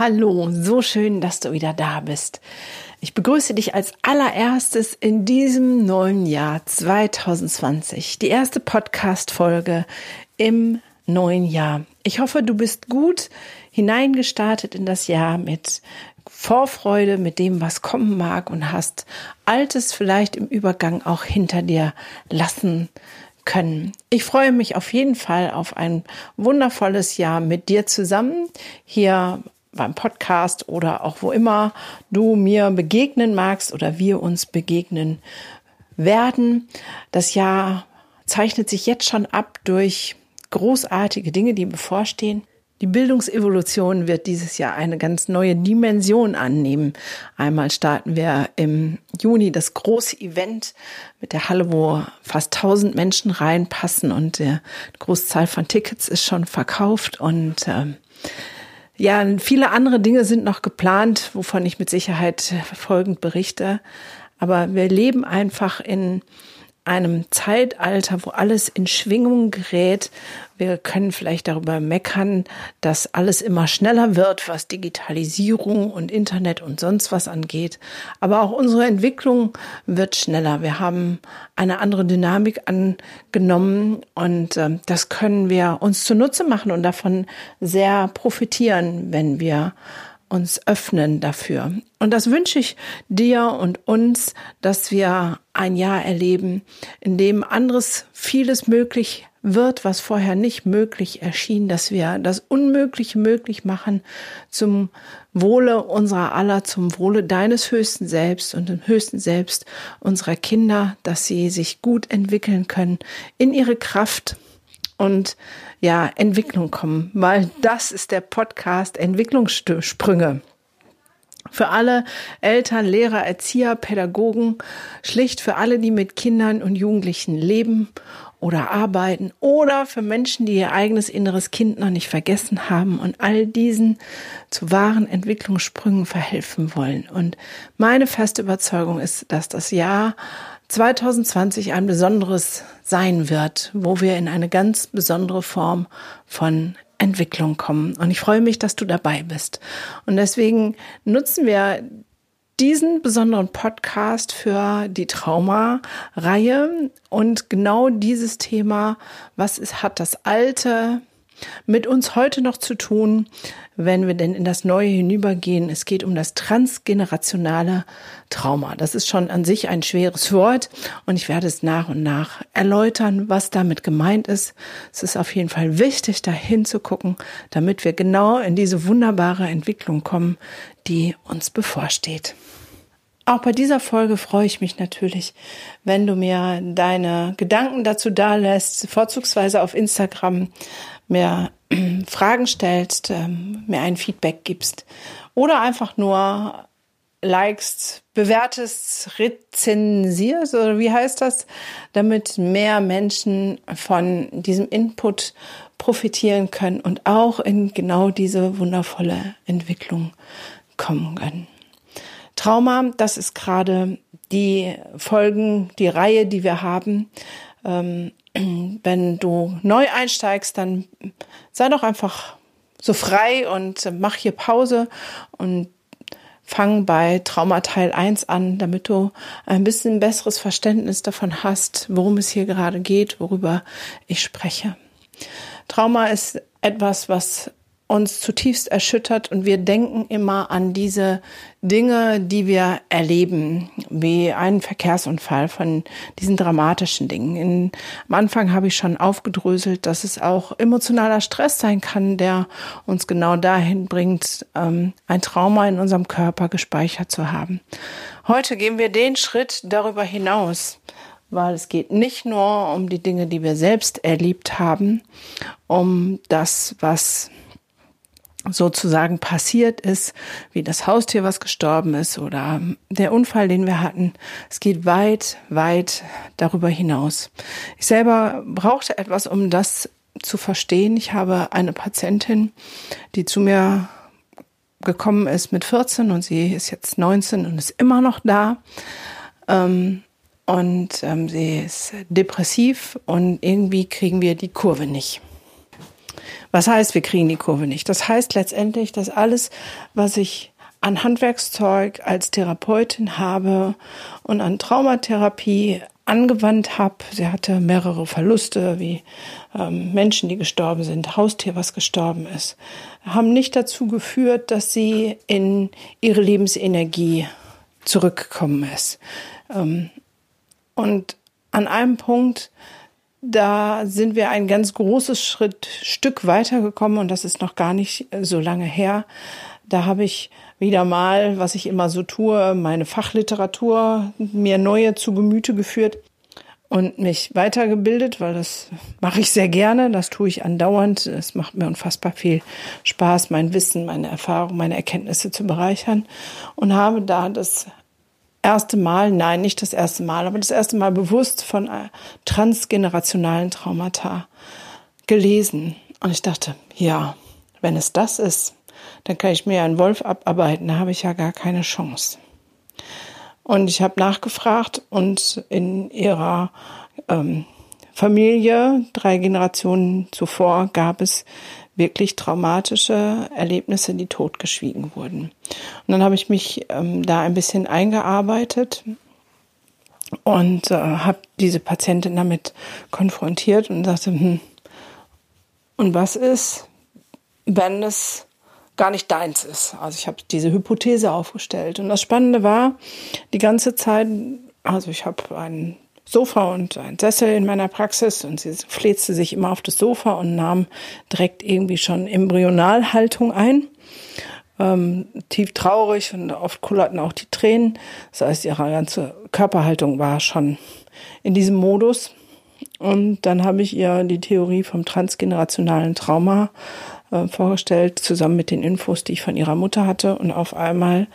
Hallo, so schön, dass du wieder da bist. Ich begrüße dich als allererstes in diesem neuen Jahr 2020. Die erste Podcast-Folge im neuen Jahr. Ich hoffe, du bist gut hineingestartet in das Jahr mit Vorfreude, mit dem, was kommen mag und hast Altes vielleicht im Übergang auch hinter dir lassen können. Ich freue mich auf jeden Fall auf ein wundervolles Jahr mit dir zusammen hier beim Podcast oder auch wo immer du mir begegnen magst oder wir uns begegnen werden. Das Jahr zeichnet sich jetzt schon ab durch großartige Dinge, die bevorstehen. Die Bildungsevolution wird dieses Jahr eine ganz neue Dimension annehmen. Einmal starten wir im Juni das große Event mit der Halle, wo fast 1000 Menschen reinpassen und die Großzahl von Tickets ist schon verkauft und äh, ja, viele andere Dinge sind noch geplant, wovon ich mit Sicherheit folgend berichte. Aber wir leben einfach in einem Zeitalter, wo alles in Schwingung gerät. Wir können vielleicht darüber meckern, dass alles immer schneller wird, was Digitalisierung und Internet und sonst was angeht. Aber auch unsere Entwicklung wird schneller. Wir haben eine andere Dynamik angenommen und äh, das können wir uns zunutze machen und davon sehr profitieren, wenn wir uns öffnen dafür. Und das wünsche ich dir und uns, dass wir ein Jahr erleben, in dem anderes vieles möglich wird, was vorher nicht möglich erschien, dass wir das Unmögliche möglich machen zum Wohle unserer aller, zum Wohle deines höchsten Selbst und dem höchsten Selbst unserer Kinder, dass sie sich gut entwickeln können in ihre Kraft und ja, Entwicklung kommen, weil das ist der Podcast Entwicklungssprünge. Für alle Eltern, Lehrer, Erzieher, Pädagogen, schlicht für alle, die mit Kindern und Jugendlichen leben oder arbeiten oder für Menschen, die ihr eigenes inneres Kind noch nicht vergessen haben und all diesen zu wahren Entwicklungssprüngen verhelfen wollen. Und meine feste Überzeugung ist, dass das Jahr 2020 ein besonderes sein wird, wo wir in eine ganz besondere Form von Entwicklung kommen. Und ich freue mich, dass du dabei bist. Und deswegen nutzen wir diesen besonderen Podcast für die Trauma-Reihe und genau dieses Thema, was ist, hat das Alte mit uns heute noch zu tun, wenn wir denn in das Neue hinübergehen. Es geht um das transgenerationale Trauma. Das ist schon an sich ein schweres Wort und ich werde es nach und nach erläutern, was damit gemeint ist. Es ist auf jeden Fall wichtig, da hinzugucken, damit wir genau in diese wunderbare Entwicklung kommen, die uns bevorsteht. Auch bei dieser Folge freue ich mich natürlich, wenn du mir deine Gedanken dazu dalässt, vorzugsweise auf Instagram mir Fragen stellst, ähm, mir ein Feedback gibst oder einfach nur likest, bewertest, rezensierst oder wie heißt das, damit mehr Menschen von diesem Input profitieren können und auch in genau diese wundervolle Entwicklung kommen können. Trauma, das ist gerade die Folgen, die Reihe, die wir haben. Wenn du neu einsteigst, dann sei doch einfach so frei und mach hier Pause und fang bei Trauma Teil 1 an, damit du ein bisschen besseres Verständnis davon hast, worum es hier gerade geht, worüber ich spreche. Trauma ist etwas, was uns zutiefst erschüttert und wir denken immer an diese Dinge, die wir erleben, wie einen Verkehrsunfall von diesen dramatischen Dingen. In, am Anfang habe ich schon aufgedröselt, dass es auch emotionaler Stress sein kann, der uns genau dahin bringt, ähm, ein Trauma in unserem Körper gespeichert zu haben. Heute gehen wir den Schritt darüber hinaus weil es geht nicht nur um die Dinge, die wir selbst erlebt haben, um das, was sozusagen passiert ist, wie das Haustier, was gestorben ist oder der Unfall, den wir hatten. Es geht weit, weit darüber hinaus. Ich selber brauchte etwas, um das zu verstehen. Ich habe eine Patientin, die zu mir gekommen ist mit 14 und sie ist jetzt 19 und ist immer noch da. Ähm, und ähm, sie ist depressiv und irgendwie kriegen wir die Kurve nicht. Was heißt, wir kriegen die Kurve nicht? Das heißt letztendlich, dass alles, was ich an Handwerkszeug als Therapeutin habe und an Traumatherapie angewandt habe. Sie hatte mehrere Verluste, wie ähm, Menschen, die gestorben sind, Haustier, was gestorben ist, haben nicht dazu geführt, dass sie in ihre Lebensenergie zurückgekommen ist. Ähm, und an einem Punkt, da sind wir ein ganz großes Schritt, Stück weitergekommen und das ist noch gar nicht so lange her. Da habe ich wieder mal, was ich immer so tue, meine Fachliteratur mir neue zu Gemüte geführt und mich weitergebildet, weil das mache ich sehr gerne, das tue ich andauernd. Es macht mir unfassbar viel Spaß, mein Wissen, meine Erfahrung, meine Erkenntnisse zu bereichern und habe da das erste Mal, nein, nicht das erste Mal, aber das erste Mal bewusst von transgenerationalen Traumata gelesen. Und ich dachte, ja, wenn es das ist, dann kann ich mir einen Wolf abarbeiten, da habe ich ja gar keine Chance. Und ich habe nachgefragt und in ihrer ähm, Familie, drei Generationen zuvor, gab es wirklich traumatische Erlebnisse, die totgeschwiegen wurden. Und dann habe ich mich ähm, da ein bisschen eingearbeitet und äh, habe diese Patientin damit konfrontiert und sagte, hm, und was ist, wenn es gar nicht deins ist. Also ich habe diese Hypothese aufgestellt. Und das Spannende war, die ganze Zeit, also ich habe ein Sofa und ein Sessel in meiner Praxis und sie fläzte sich immer auf das Sofa und nahm direkt irgendwie schon Embryonalhaltung ein. Ähm, tief traurig und oft kullerten auch die Tränen. Das heißt, ihre ganze Körperhaltung war schon in diesem Modus. Und dann habe ich ihr die Theorie vom transgenerationalen Trauma äh, vorgestellt, zusammen mit den Infos, die ich von ihrer Mutter hatte. Und auf einmal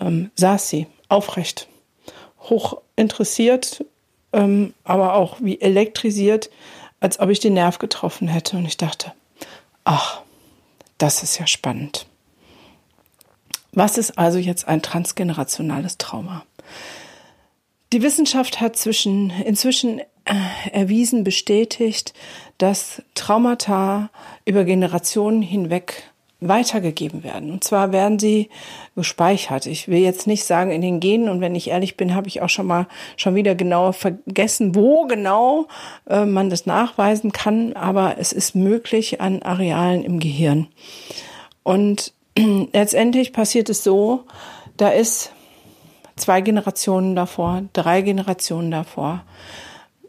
ähm, saß sie aufrecht, hoch interessiert, ähm, aber auch wie elektrisiert, als ob ich den Nerv getroffen hätte. Und ich dachte, ach, das ist ja spannend. Was ist also jetzt ein transgenerationales Trauma? Die Wissenschaft hat zwischen, inzwischen äh, erwiesen, bestätigt, dass Traumata über Generationen hinweg weitergegeben werden. Und zwar werden sie gespeichert. Ich will jetzt nicht sagen in den Genen und wenn ich ehrlich bin, habe ich auch schon mal schon wieder genau vergessen, wo genau äh, man das nachweisen kann, aber es ist möglich an Arealen im Gehirn. Und letztendlich passiert es so, da ist zwei Generationen davor, drei Generationen davor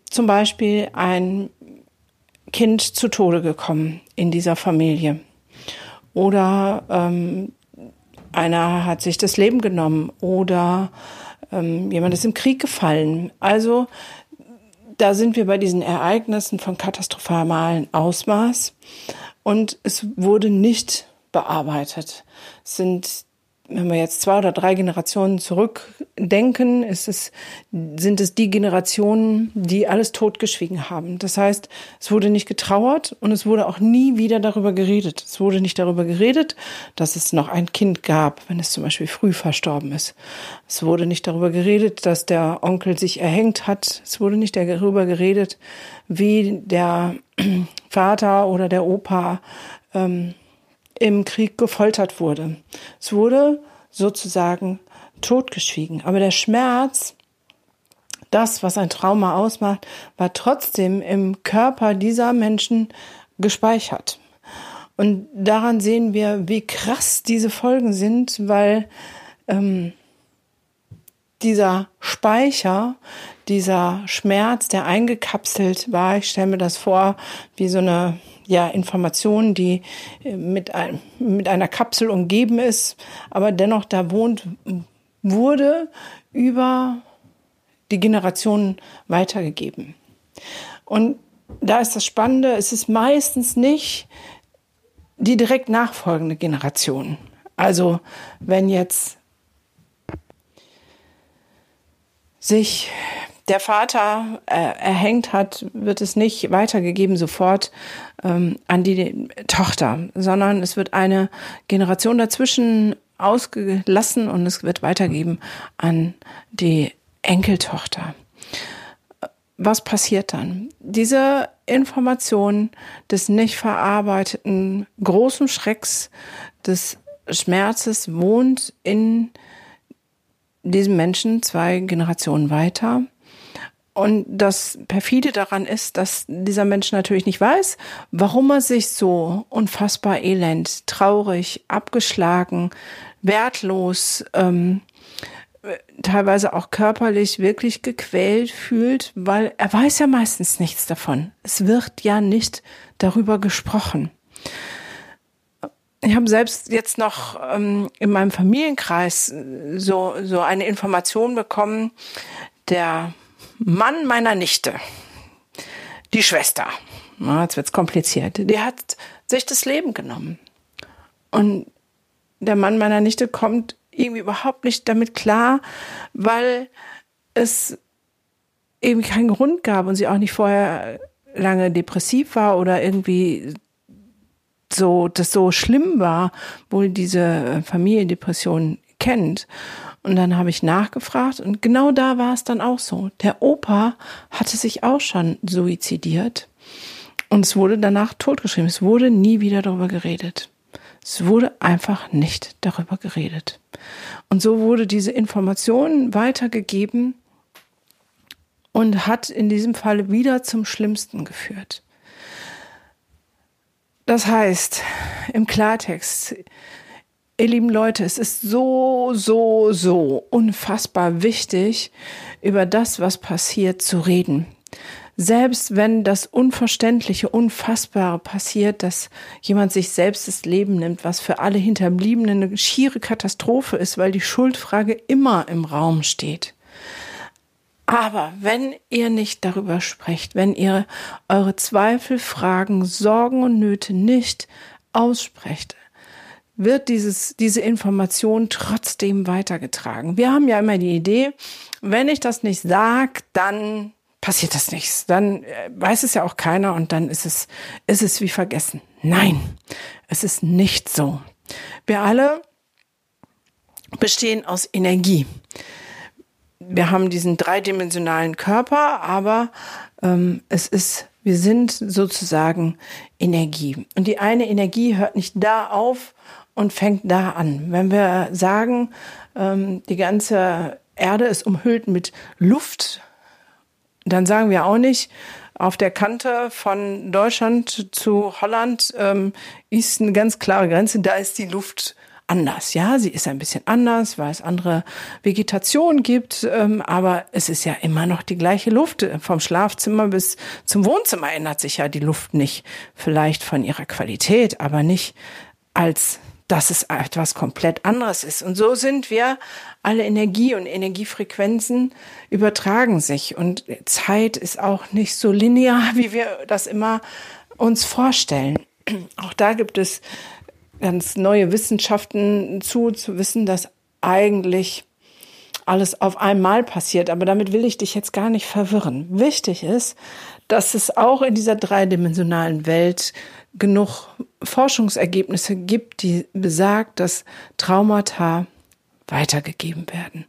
zum Beispiel ein Kind zu Tode gekommen in dieser Familie. Oder ähm, einer hat sich das Leben genommen oder ähm, jemand ist im Krieg gefallen. Also da sind wir bei diesen Ereignissen von katastrophalem Ausmaß und es wurde nicht bearbeitet. Es sind wenn wir jetzt zwei oder drei Generationen zurückdenken, ist es, sind es die Generationen, die alles totgeschwiegen haben. Das heißt, es wurde nicht getrauert und es wurde auch nie wieder darüber geredet. Es wurde nicht darüber geredet, dass es noch ein Kind gab, wenn es zum Beispiel früh verstorben ist. Es wurde nicht darüber geredet, dass der Onkel sich erhängt hat. Es wurde nicht darüber geredet, wie der Vater oder der Opa ähm, im Krieg gefoltert wurde. Es wurde sozusagen totgeschwiegen. Aber der Schmerz, das, was ein Trauma ausmacht, war trotzdem im Körper dieser Menschen gespeichert. Und daran sehen wir, wie krass diese Folgen sind, weil ähm, dieser Speicher, dieser Schmerz, der eingekapselt war, ich stelle mir das vor, wie so eine ja, Information, die äh, mit, ein, mit einer Kapsel umgeben ist, aber dennoch da wohnt, wurde über die Generationen weitergegeben. Und da ist das Spannende, es ist meistens nicht die direkt nachfolgende Generation. Also wenn jetzt sich der Vater äh, erhängt hat, wird es nicht weitergegeben sofort ähm, an die Tochter, sondern es wird eine Generation dazwischen ausgelassen und es wird weitergeben an die Enkeltochter. was passiert dann? Diese Information des nicht verarbeiteten großen Schrecks, des Schmerzes wohnt in diesem Menschen zwei Generationen weiter. Und das perfide daran ist, dass dieser Mensch natürlich nicht weiß, warum er sich so unfassbar elend, traurig, abgeschlagen, wertlos, ähm, teilweise auch körperlich wirklich gequält fühlt, weil er weiß ja meistens nichts davon. Es wird ja nicht darüber gesprochen. Ich habe selbst jetzt noch ähm, in meinem Familienkreis so, so eine Information bekommen, der Mann meiner Nichte, die Schwester, na, jetzt wird's kompliziert, die hat sich das Leben genommen. Und der Mann meiner Nichte kommt irgendwie überhaupt nicht damit klar, weil es eben keinen Grund gab und sie auch nicht vorher lange depressiv war oder irgendwie so, das so schlimm war, wohl diese Familiendepression kennt. Und dann habe ich nachgefragt und genau da war es dann auch so. Der Opa hatte sich auch schon suizidiert und es wurde danach totgeschrieben. Es wurde nie wieder darüber geredet. Es wurde einfach nicht darüber geredet. Und so wurde diese Information weitergegeben und hat in diesem Fall wieder zum Schlimmsten geführt. Das heißt, im Klartext, ihr lieben Leute, es ist so, so, so unfassbar wichtig, über das, was passiert, zu reden selbst wenn das Unverständliche, Unfassbare passiert, dass jemand sich selbst das Leben nimmt, was für alle Hinterbliebenen eine schiere Katastrophe ist, weil die Schuldfrage immer im Raum steht. Aber wenn ihr nicht darüber sprecht, wenn ihr eure Zweifel, Fragen, Sorgen und Nöte nicht aussprecht, wird dieses, diese Information trotzdem weitergetragen. Wir haben ja immer die Idee, wenn ich das nicht sage, dann passiert das nichts. Dann äh, weiß es ja auch keiner und dann ist es, ist es wie vergessen. Nein, es ist nicht so. Wir alle bestehen aus Energie. Wir haben diesen dreidimensionalen Körper, aber ähm, es ist, wir sind sozusagen Energie. Und die eine Energie hört nicht da auf und fängt da an. Wenn wir sagen, ähm, die ganze Erde ist umhüllt mit Luft, dann sagen wir auch nicht, auf der Kante von Deutschland zu Holland ähm, ist eine ganz klare Grenze, da ist die Luft anders. Ja, sie ist ein bisschen anders, weil es andere Vegetation gibt, ähm, aber es ist ja immer noch die gleiche Luft. Vom Schlafzimmer bis zum Wohnzimmer ändert sich ja die Luft nicht. Vielleicht von ihrer Qualität, aber nicht als dass es etwas komplett anderes ist. Und so sind wir, alle Energie und Energiefrequenzen übertragen sich. Und Zeit ist auch nicht so linear, wie wir das immer uns vorstellen. Auch da gibt es ganz neue Wissenschaften zu, zu wissen, dass eigentlich alles auf einmal passiert. Aber damit will ich dich jetzt gar nicht verwirren. Wichtig ist, dass es auch in dieser dreidimensionalen Welt genug Forschungsergebnisse gibt, die besagt, dass Traumata weitergegeben werden.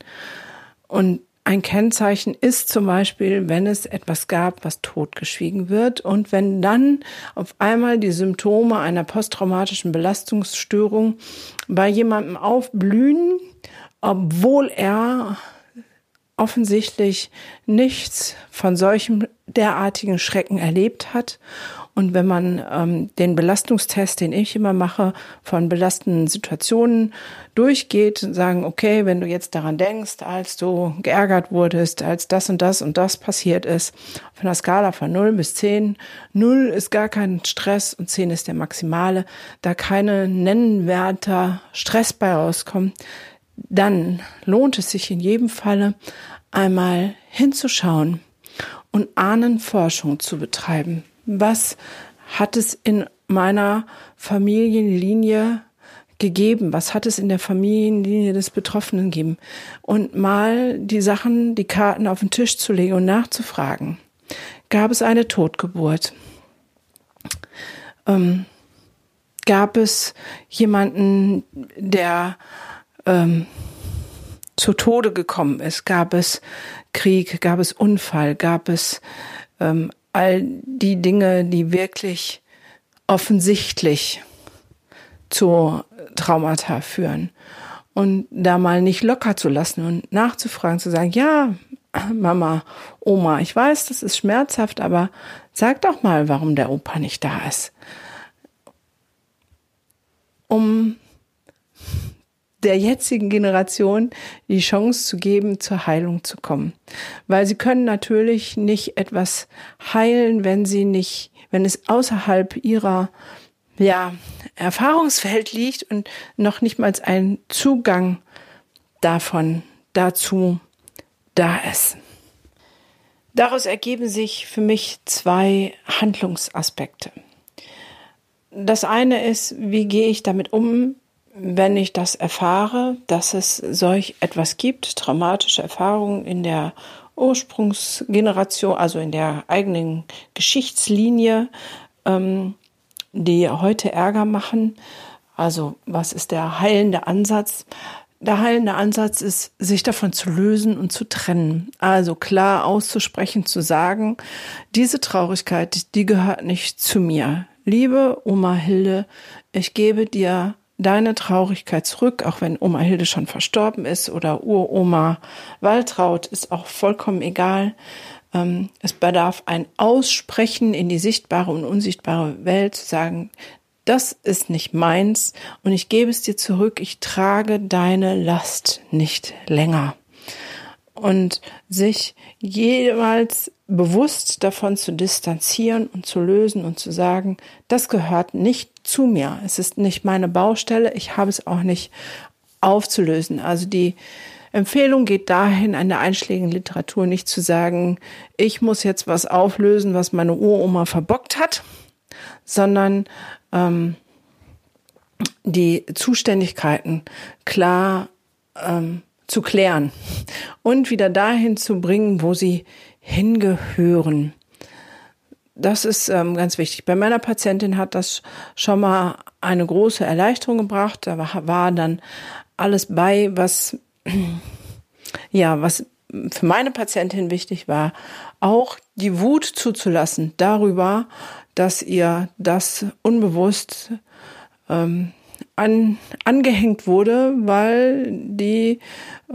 Und ein Kennzeichen ist zum Beispiel, wenn es etwas gab, was totgeschwiegen wird und wenn dann auf einmal die Symptome einer posttraumatischen Belastungsstörung bei jemandem aufblühen, obwohl er offensichtlich nichts von solchem derartigen Schrecken erlebt hat und wenn man ähm, den Belastungstest, den ich immer mache, von belastenden Situationen durchgeht, sagen, okay, wenn du jetzt daran denkst, als du geärgert wurdest, als das und das und das passiert ist, auf einer Skala von 0 bis 10, 0 ist gar kein Stress und 10 ist der maximale, da keine nennenwerter Stress bei rauskommt, dann lohnt es sich in jedem Falle einmal hinzuschauen und Ahnenforschung zu betreiben was hat es in meiner Familienlinie gegeben? Was hat es in der Familienlinie des Betroffenen gegeben? Und mal die Sachen, die Karten auf den Tisch zu legen und nachzufragen. Gab es eine Totgeburt? Ähm, gab es jemanden, der ähm, zu Tode gekommen ist. Gab es Krieg, gab es Unfall, gab es ähm, all die Dinge, die wirklich offensichtlich zu Traumata führen. Und da mal nicht locker zu lassen und nachzufragen, zu sagen, ja, Mama, Oma, ich weiß, das ist schmerzhaft, aber sag doch mal, warum der Opa nicht da ist. Um der jetzigen Generation die Chance zu geben, zur Heilung zu kommen. Weil sie können natürlich nicht etwas heilen, wenn sie nicht, wenn es außerhalb ihrer ja, Erfahrungsfeld liegt und noch nicht mal ein Zugang davon dazu da ist. Daraus ergeben sich für mich zwei Handlungsaspekte. Das eine ist, wie gehe ich damit um, wenn ich das erfahre, dass es solch etwas gibt, traumatische Erfahrungen in der Ursprungsgeneration, also in der eigenen Geschichtslinie, ähm, die heute Ärger machen. Also was ist der heilende Ansatz? Der heilende Ansatz ist, sich davon zu lösen und zu trennen. Also klar auszusprechen, zu sagen, diese Traurigkeit, die gehört nicht zu mir. Liebe Oma Hilde, ich gebe dir deine Traurigkeit zurück, auch wenn Oma Hilde schon verstorben ist oder Uroma Waltraud, ist auch vollkommen egal. Ähm, es bedarf ein Aussprechen in die sichtbare und unsichtbare Welt, zu sagen, das ist nicht meins und ich gebe es dir zurück, ich trage deine Last nicht länger. Und sich jeweils bewusst davon zu distanzieren und zu lösen und zu sagen, das gehört nicht zu mir. Es ist nicht meine Baustelle. Ich habe es auch nicht aufzulösen. Also die Empfehlung geht dahin, an der einschlägigen Literatur nicht zu sagen, ich muss jetzt was auflösen, was meine Uroma verbockt hat, sondern ähm, die Zuständigkeiten klar ähm, zu klären und wieder dahin zu bringen, wo sie hingehören. Das ist ähm, ganz wichtig. Bei meiner Patientin hat das schon mal eine große Erleichterung gebracht. Da war, war dann alles bei, was ja, was für meine Patientin wichtig war, auch die Wut zuzulassen darüber, dass ihr das unbewusst ähm, an, angehängt wurde, weil die äh,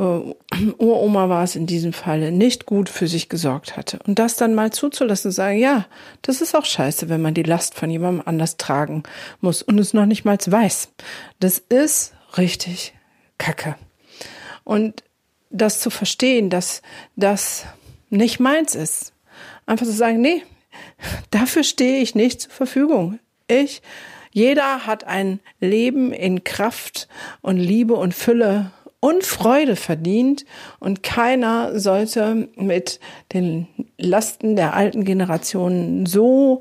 Uroma war es in diesem Falle nicht gut für sich gesorgt hatte. Und das dann mal zuzulassen sagen, ja, das ist auch scheiße, wenn man die Last von jemandem anders tragen muss und es noch nicht mal weiß. Das ist richtig Kacke. Und das zu verstehen, dass das nicht meins ist. Einfach zu sagen, nee, dafür stehe ich nicht zur Verfügung. Ich jeder hat ein Leben in Kraft und Liebe und Fülle und Freude verdient und keiner sollte mit den Lasten der alten Generationen so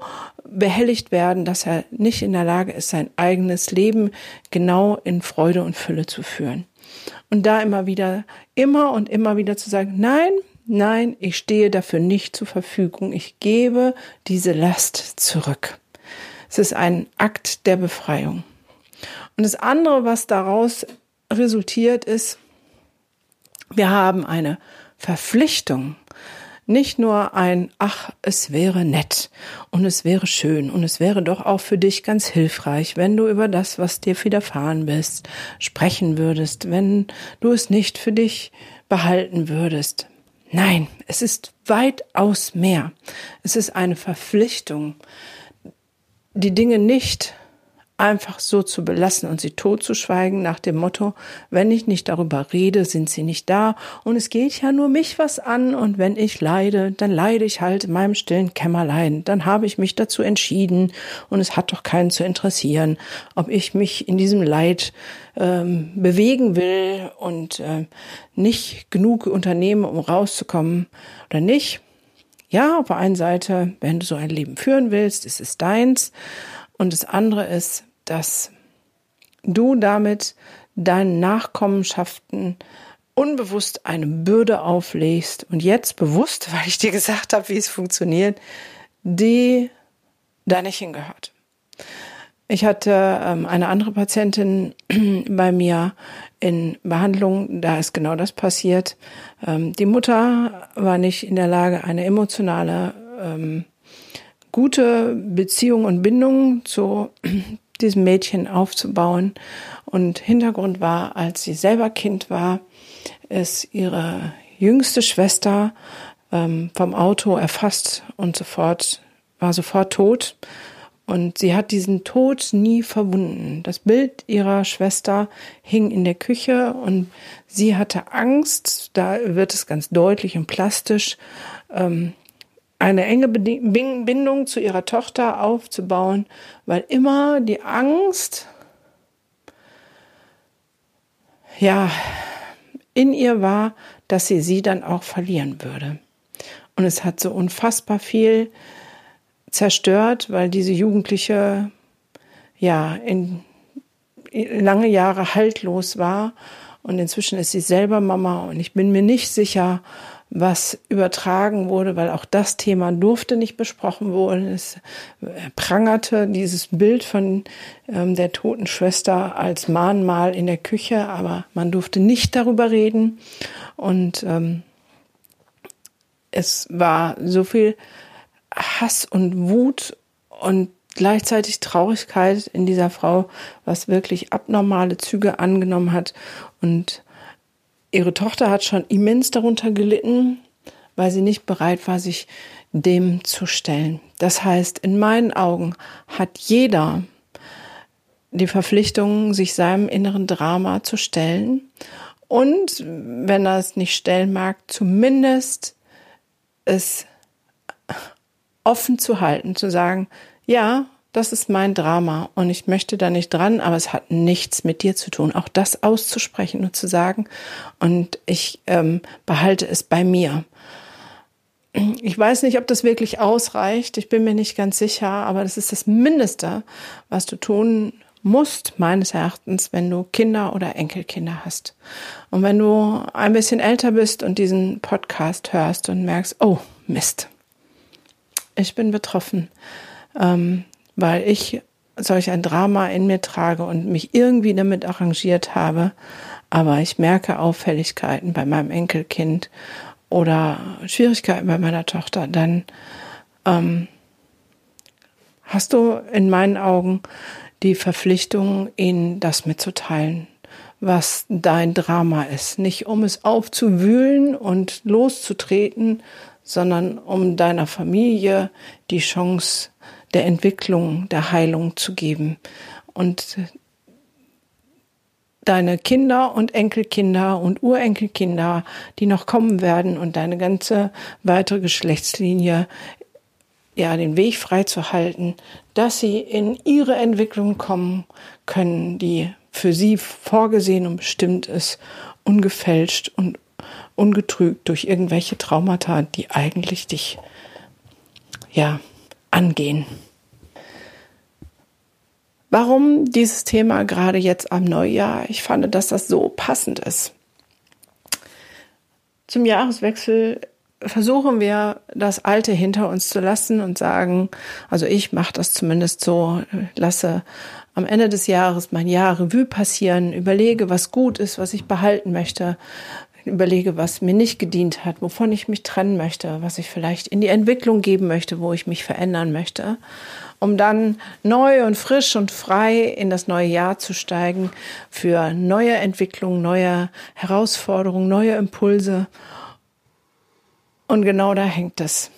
behelligt werden, dass er nicht in der Lage ist, sein eigenes Leben genau in Freude und Fülle zu führen. Und da immer wieder, immer und immer wieder zu sagen, nein, nein, ich stehe dafür nicht zur Verfügung. Ich gebe diese Last zurück. Es ist ein Akt der Befreiung. Und das andere, was daraus resultiert, ist, wir haben eine Verpflichtung, nicht nur ein, ach, es wäre nett und es wäre schön und es wäre doch auch für dich ganz hilfreich, wenn du über das, was dir widerfahren bist, sprechen würdest, wenn du es nicht für dich behalten würdest. Nein, es ist weitaus mehr. Es ist eine Verpflichtung, die Dinge nicht einfach so zu belassen und sie totzuschweigen nach dem Motto, wenn ich nicht darüber rede, sind sie nicht da und es geht ja nur mich was an und wenn ich leide, dann leide ich halt in meinem stillen Kämmerlein, dann habe ich mich dazu entschieden und es hat doch keinen zu interessieren, ob ich mich in diesem Leid ähm, bewegen will und äh, nicht genug unternehme, um rauszukommen oder nicht. Ja, auf der einen Seite, wenn du so ein Leben führen willst, ist es deins. Und das andere ist, dass du damit deinen Nachkommenschaften unbewusst eine Bürde auflegst und jetzt bewusst, weil ich dir gesagt habe, wie es funktioniert, die da nicht hingehört. Ich hatte ähm, eine andere Patientin bei mir in Behandlung, da ist genau das passiert. Ähm, die Mutter war nicht in der Lage, eine emotionale, ähm, gute Beziehung und Bindung zu diesem Mädchen aufzubauen. Und Hintergrund war, als sie selber Kind war, ist ihre jüngste Schwester ähm, vom Auto erfasst und sofort war sofort tot. Und sie hat diesen Tod nie verwunden. Das Bild ihrer Schwester hing in der Küche und sie hatte Angst, da wird es ganz deutlich und plastisch, ähm, eine enge Bindung zu ihrer Tochter aufzubauen, weil immer die Angst, ja, in ihr war, dass sie sie dann auch verlieren würde. Und es hat so unfassbar viel zerstört, weil diese Jugendliche ja in lange Jahre haltlos war. Und inzwischen ist sie selber Mama. Und ich bin mir nicht sicher, was übertragen wurde, weil auch das Thema durfte nicht besprochen worden. Es prangerte dieses Bild von ähm, der toten Schwester als Mahnmal in der Küche, aber man durfte nicht darüber reden. Und ähm, es war so viel Hass und Wut und gleichzeitig Traurigkeit in dieser Frau, was wirklich abnormale Züge angenommen hat. Und ihre Tochter hat schon immens darunter gelitten, weil sie nicht bereit war, sich dem zu stellen. Das heißt, in meinen Augen hat jeder die Verpflichtung, sich seinem inneren Drama zu stellen und, wenn er es nicht stellen mag, zumindest es offen zu halten, zu sagen, ja, das ist mein Drama und ich möchte da nicht dran, aber es hat nichts mit dir zu tun. Auch das auszusprechen und zu sagen und ich ähm, behalte es bei mir. Ich weiß nicht, ob das wirklich ausreicht. Ich bin mir nicht ganz sicher, aber das ist das Mindeste, was du tun musst, meines Erachtens, wenn du Kinder oder Enkelkinder hast. Und wenn du ein bisschen älter bist und diesen Podcast hörst und merkst, oh Mist, ich bin betroffen, ähm, weil ich solch ein Drama in mir trage und mich irgendwie damit arrangiert habe. Aber ich merke Auffälligkeiten bei meinem Enkelkind oder Schwierigkeiten bei meiner Tochter, dann ähm, hast du in meinen Augen die Verpflichtung, ihnen das mitzuteilen, was dein Drama ist. Nicht um es aufzuwühlen und loszutreten, sondern um deiner Familie die Chance der Entwicklung, der Heilung zu geben. Und deine Kinder und Enkelkinder und Urenkelkinder, die noch kommen werden und deine ganze weitere Geschlechtslinie ja den Weg frei zu halten, dass sie in ihre Entwicklung kommen können, die für sie vorgesehen und bestimmt ist, ungefälscht und ungetrügt durch irgendwelche Traumata, die eigentlich dich ja angehen. Warum dieses Thema gerade jetzt am Neujahr? Ich fand, dass das so passend ist. Zum Jahreswechsel versuchen wir, das Alte hinter uns zu lassen und sagen, also ich mache das zumindest so, lasse am Ende des Jahres mein Jahr Revue passieren, überlege, was gut ist, was ich behalten möchte, überlege, was mir nicht gedient hat, wovon ich mich trennen möchte, was ich vielleicht in die Entwicklung geben möchte, wo ich mich verändern möchte, um dann neu und frisch und frei in das neue Jahr zu steigen für neue Entwicklungen, neue Herausforderungen, neue Impulse. Und genau da hängt es.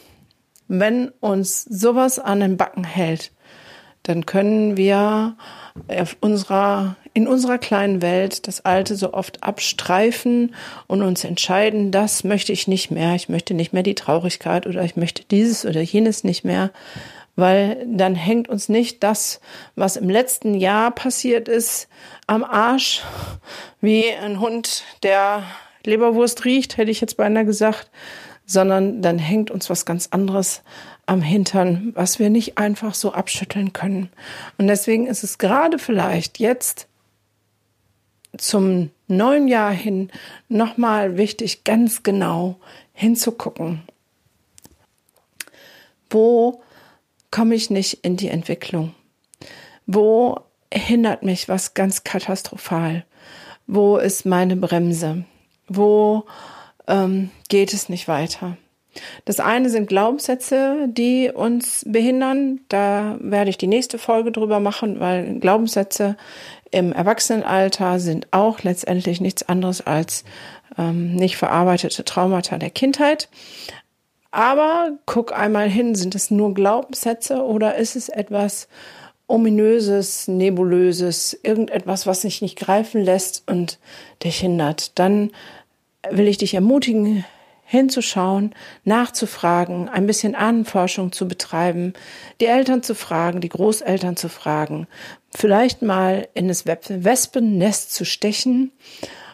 Wenn uns sowas an den Backen hält, dann können wir unserer, in unserer kleinen Welt das Alte so oft abstreifen und uns entscheiden, das möchte ich nicht mehr, ich möchte nicht mehr die Traurigkeit oder ich möchte dieses oder jenes nicht mehr, weil dann hängt uns nicht das, was im letzten Jahr passiert ist, am Arsch, wie ein Hund, der Leberwurst riecht, hätte ich jetzt beinahe gesagt, sondern dann hängt uns was ganz anderes am Hintern, was wir nicht einfach so abschütteln können. Und deswegen ist es gerade vielleicht jetzt zum neuen Jahr hin nochmal wichtig, ganz genau hinzugucken. Wo komme ich nicht in die Entwicklung? Wo hindert mich was ganz katastrophal? Wo ist meine Bremse? Wo ähm, geht es nicht weiter? Das eine sind Glaubenssätze, die uns behindern. Da werde ich die nächste Folge drüber machen, weil Glaubenssätze im Erwachsenenalter sind auch letztendlich nichts anderes als ähm, nicht verarbeitete Traumata der Kindheit. Aber guck einmal hin, sind es nur Glaubenssätze oder ist es etwas ominöses, nebulöses, irgendetwas, was sich nicht greifen lässt und dich hindert? Dann will ich dich ermutigen, hinzuschauen, nachzufragen, ein bisschen Ahnenforschung zu betreiben, die Eltern zu fragen, die Großeltern zu fragen, vielleicht mal in das Wespennest zu stechen.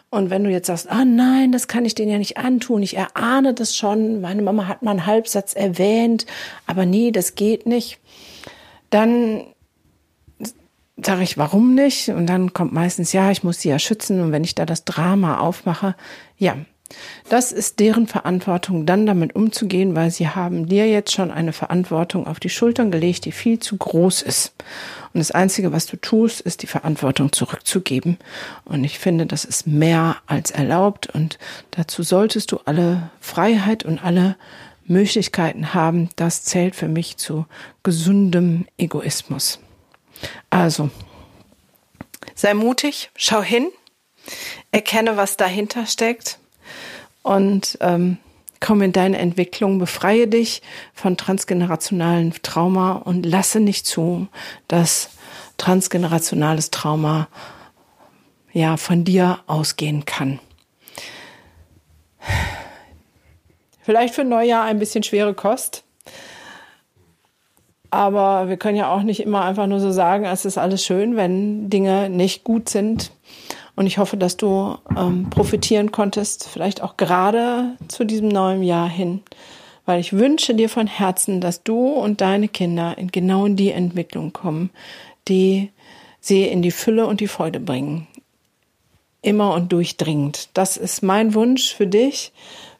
Und wenn du jetzt sagst, ah nein, das kann ich denen ja nicht antun, ich erahne das schon, meine Mama hat mal einen Halbsatz erwähnt, aber nee, das geht nicht, dann sage ich, warum nicht? Und dann kommt meistens, ja, ich muss sie ja schützen. Und wenn ich da das Drama aufmache, ja, das ist deren Verantwortung, dann damit umzugehen, weil sie haben dir jetzt schon eine Verantwortung auf die Schultern gelegt, die viel zu groß ist. Und das Einzige, was du tust, ist die Verantwortung zurückzugeben. Und ich finde, das ist mehr als erlaubt. Und dazu solltest du alle Freiheit und alle Möglichkeiten haben. Das zählt für mich zu gesundem Egoismus. Also, sei mutig, schau hin, erkenne, was dahinter steckt und ähm, komm in deine Entwicklung, befreie dich von transgenerationalen Trauma und lasse nicht zu, dass transgenerationales Trauma ja von dir ausgehen kann. Vielleicht für Neujahr ein bisschen schwere Kost. Aber wir können ja auch nicht immer einfach nur so sagen, es ist alles schön, wenn Dinge nicht gut sind. Und ich hoffe, dass du ähm, profitieren konntest, vielleicht auch gerade zu diesem neuen Jahr hin, weil ich wünsche dir von Herzen, dass du und deine Kinder in genau die Entwicklung kommen, die sie in die Fülle und die Freude bringen. Immer und durchdringend. Das ist mein Wunsch für dich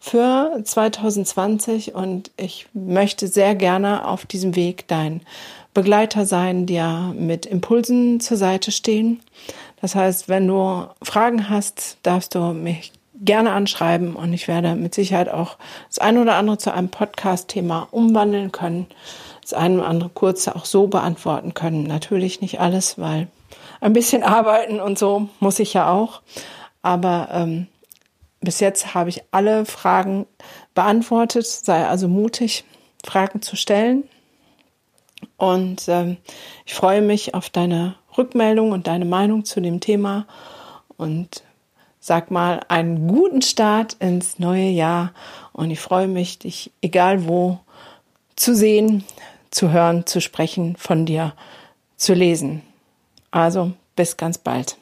für 2020 und ich möchte sehr gerne auf diesem Weg dein Begleiter sein, dir mit Impulsen zur Seite stehen. Das heißt, wenn du Fragen hast, darfst du mich gerne anschreiben und ich werde mit Sicherheit auch das eine oder andere zu einem Podcast-Thema umwandeln können, das eine oder andere kurze auch so beantworten können. Natürlich nicht alles, weil ein bisschen arbeiten und so muss ich ja auch. Aber ähm, bis jetzt habe ich alle Fragen beantwortet. Sei also mutig, Fragen zu stellen. Und ähm, ich freue mich auf deine Rückmeldung und deine Meinung zu dem Thema und sag mal einen guten Start ins neue Jahr und ich freue mich, dich egal wo zu sehen, zu hören, zu sprechen, von dir zu lesen. Also bis ganz bald.